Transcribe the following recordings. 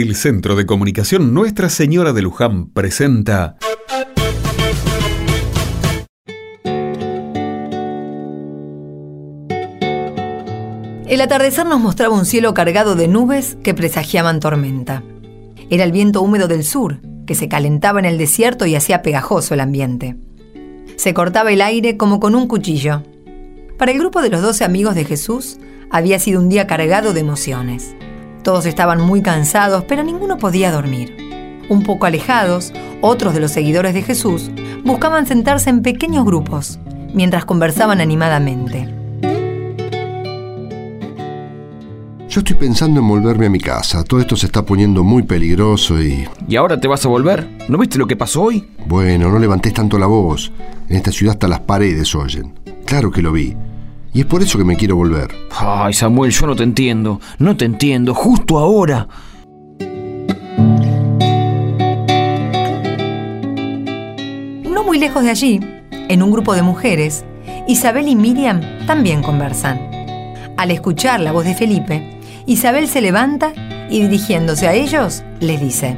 El Centro de Comunicación Nuestra Señora de Luján presenta El atardecer nos mostraba un cielo cargado de nubes que presagiaban tormenta. Era el viento húmedo del sur, que se calentaba en el desierto y hacía pegajoso el ambiente. Se cortaba el aire como con un cuchillo. Para el grupo de los doce amigos de Jesús, había sido un día cargado de emociones. Todos estaban muy cansados, pero ninguno podía dormir. Un poco alejados, otros de los seguidores de Jesús buscaban sentarse en pequeños grupos, mientras conversaban animadamente. Yo estoy pensando en volverme a mi casa. Todo esto se está poniendo muy peligroso y... ¿Y ahora te vas a volver? ¿No viste lo que pasó hoy? Bueno, no levantes tanto la voz. En esta ciudad hasta las paredes oyen. Claro que lo vi. Y es por eso que me quiero volver. Ay, Samuel, yo no te entiendo. No te entiendo. Justo ahora. No muy lejos de allí, en un grupo de mujeres, Isabel y Miriam también conversan. Al escuchar la voz de Felipe, Isabel se levanta y dirigiéndose a ellos, les dice,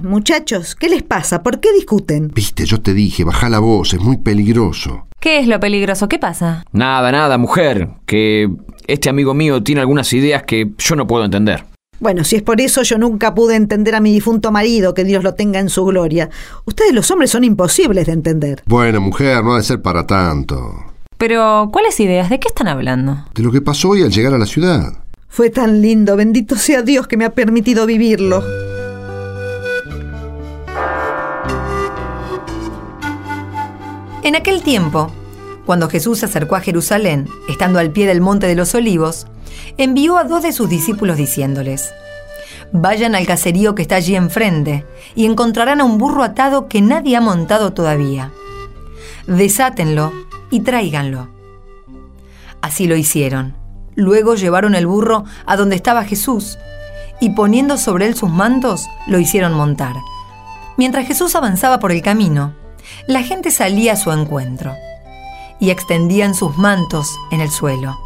Muchachos, ¿qué les pasa? ¿Por qué discuten? Viste, yo te dije, baja la voz, es muy peligroso. ¿Qué es lo peligroso? ¿Qué pasa? Nada, nada, mujer. Que este amigo mío tiene algunas ideas que yo no puedo entender. Bueno, si es por eso yo nunca pude entender a mi difunto marido, que Dios lo tenga en su gloria. Ustedes los hombres son imposibles de entender. Bueno, mujer, no ha de ser para tanto. Pero, ¿cuáles ideas? ¿De qué están hablando? De lo que pasó hoy al llegar a la ciudad. Fue tan lindo, bendito sea Dios que me ha permitido vivirlo. En aquel tiempo, cuando Jesús se acercó a Jerusalén, estando al pie del monte de los olivos, envió a dos de sus discípulos diciéndoles, Vayan al caserío que está allí enfrente y encontrarán a un burro atado que nadie ha montado todavía. Desátenlo y tráiganlo. Así lo hicieron. Luego llevaron el burro a donde estaba Jesús y poniendo sobre él sus mantos, lo hicieron montar. Mientras Jesús avanzaba por el camino, la gente salía a su encuentro y extendían sus mantos en el suelo.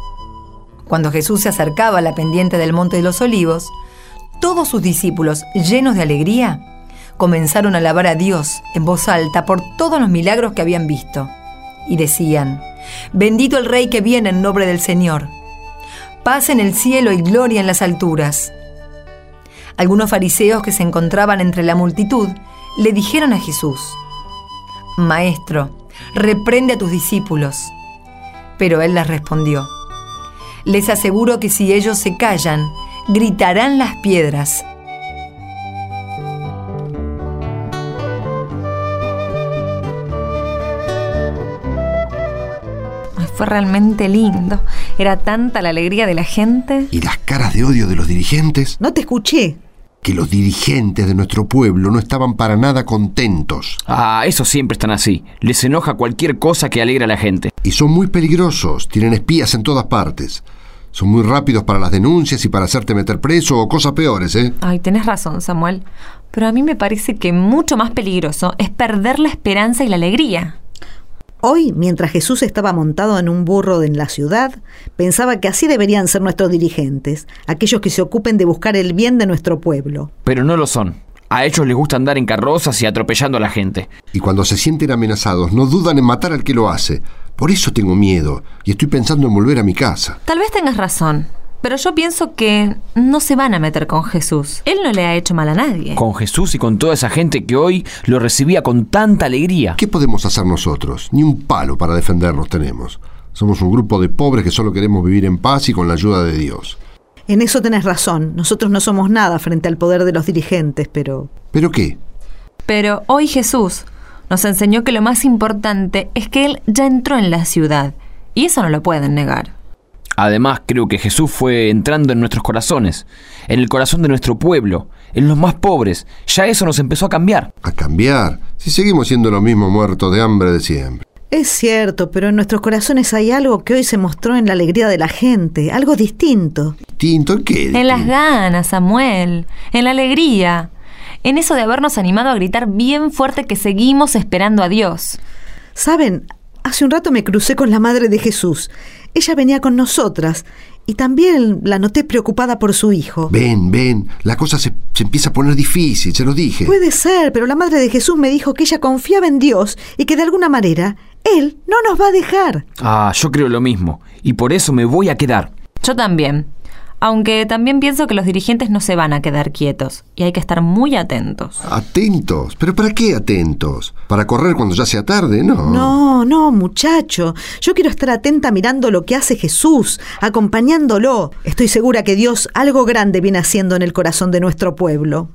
Cuando Jesús se acercaba a la pendiente del Monte de los Olivos, todos sus discípulos, llenos de alegría, comenzaron a alabar a Dios en voz alta por todos los milagros que habían visto. Y decían, bendito el Rey que viene en nombre del Señor. Paz en el cielo y gloria en las alturas. Algunos fariseos que se encontraban entre la multitud le dijeron a Jesús, Maestro, reprende a tus discípulos. Pero él les respondió, Les aseguro que si ellos se callan, gritarán las piedras. Fue realmente lindo. Era tanta la alegría de la gente. ¿Y las caras de odio de los dirigentes? No te escuché. Que los dirigentes de nuestro pueblo no estaban para nada contentos. Ah, esos siempre están así. Les enoja cualquier cosa que alegre a la gente. Y son muy peligrosos, tienen espías en todas partes. Son muy rápidos para las denuncias y para hacerte meter preso o cosas peores, ¿eh? Ay, tenés razón, Samuel. Pero a mí me parece que mucho más peligroso es perder la esperanza y la alegría. Hoy, mientras Jesús estaba montado en un burro en la ciudad, pensaba que así deberían ser nuestros dirigentes, aquellos que se ocupen de buscar el bien de nuestro pueblo. Pero no lo son. A ellos les gusta andar en carrozas y atropellando a la gente. Y cuando se sienten amenazados, no dudan en matar al que lo hace. Por eso tengo miedo y estoy pensando en volver a mi casa. Tal vez tengas razón. Pero yo pienso que no se van a meter con Jesús. Él no le ha hecho mal a nadie. Con Jesús y con toda esa gente que hoy lo recibía con tanta alegría. ¿Qué podemos hacer nosotros? Ni un palo para defendernos tenemos. Somos un grupo de pobres que solo queremos vivir en paz y con la ayuda de Dios. En eso tenés razón. Nosotros no somos nada frente al poder de los dirigentes, pero... ¿Pero qué? Pero hoy Jesús nos enseñó que lo más importante es que Él ya entró en la ciudad. Y eso no lo pueden negar. Además, creo que Jesús fue entrando en nuestros corazones, en el corazón de nuestro pueblo, en los más pobres. Ya eso nos empezó a cambiar. ¿A cambiar? Si seguimos siendo los mismos muertos de hambre de siempre. Es cierto, pero en nuestros corazones hay algo que hoy se mostró en la alegría de la gente, algo distinto. ¿Distinto qué? En las ganas, Samuel, en la alegría, en eso de habernos animado a gritar bien fuerte que seguimos esperando a Dios. Saben, hace un rato me crucé con la Madre de Jesús. Ella venía con nosotras Y también la noté preocupada por su hijo. Ven, ven, la cosa se, se empieza a poner difícil, se lo dije. Puede ser, pero la madre de Jesús me dijo que ella confiaba en Dios y que de alguna manera Él no nos va a dejar. Ah, yo creo lo mismo. Y por eso me voy a quedar. Yo también. Aunque también pienso que los dirigentes no se van a quedar quietos y hay que estar muy atentos. Atentos. ¿Pero para qué atentos? ¿Para correr cuando ya sea tarde? No. No, no, muchacho. Yo quiero estar atenta mirando lo que hace Jesús, acompañándolo. Estoy segura que Dios algo grande viene haciendo en el corazón de nuestro pueblo.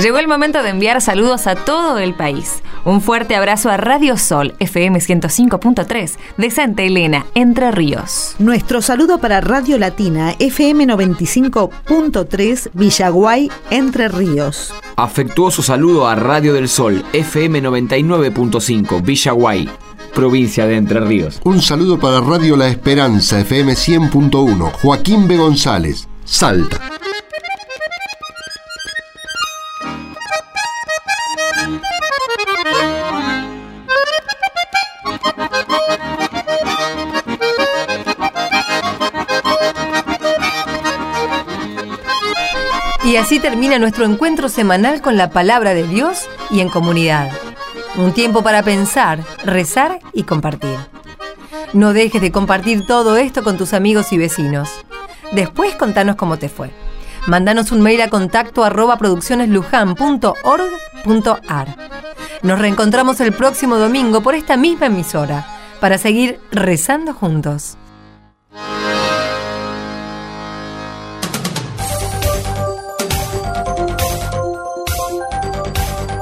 Llegó el momento de enviar saludos a todo el país. Un fuerte abrazo a Radio Sol, FM 105.3, de Santa Elena, Entre Ríos. Nuestro saludo para Radio Latina, FM 95.3, Villaguay, Entre Ríos. Afectuoso saludo a Radio del Sol, FM 99.5, Villaguay, provincia de Entre Ríos. Un saludo para Radio La Esperanza, FM 100.1, Joaquín B. González, Salta. Y así termina nuestro encuentro semanal con la palabra de Dios y en comunidad. Un tiempo para pensar, rezar y compartir. No dejes de compartir todo esto con tus amigos y vecinos. Después contanos cómo te fue. Mándanos un mail a contacto arroba produccioneslujan.org.ar. Nos reencontramos el próximo domingo por esta misma emisora para seguir rezando juntos.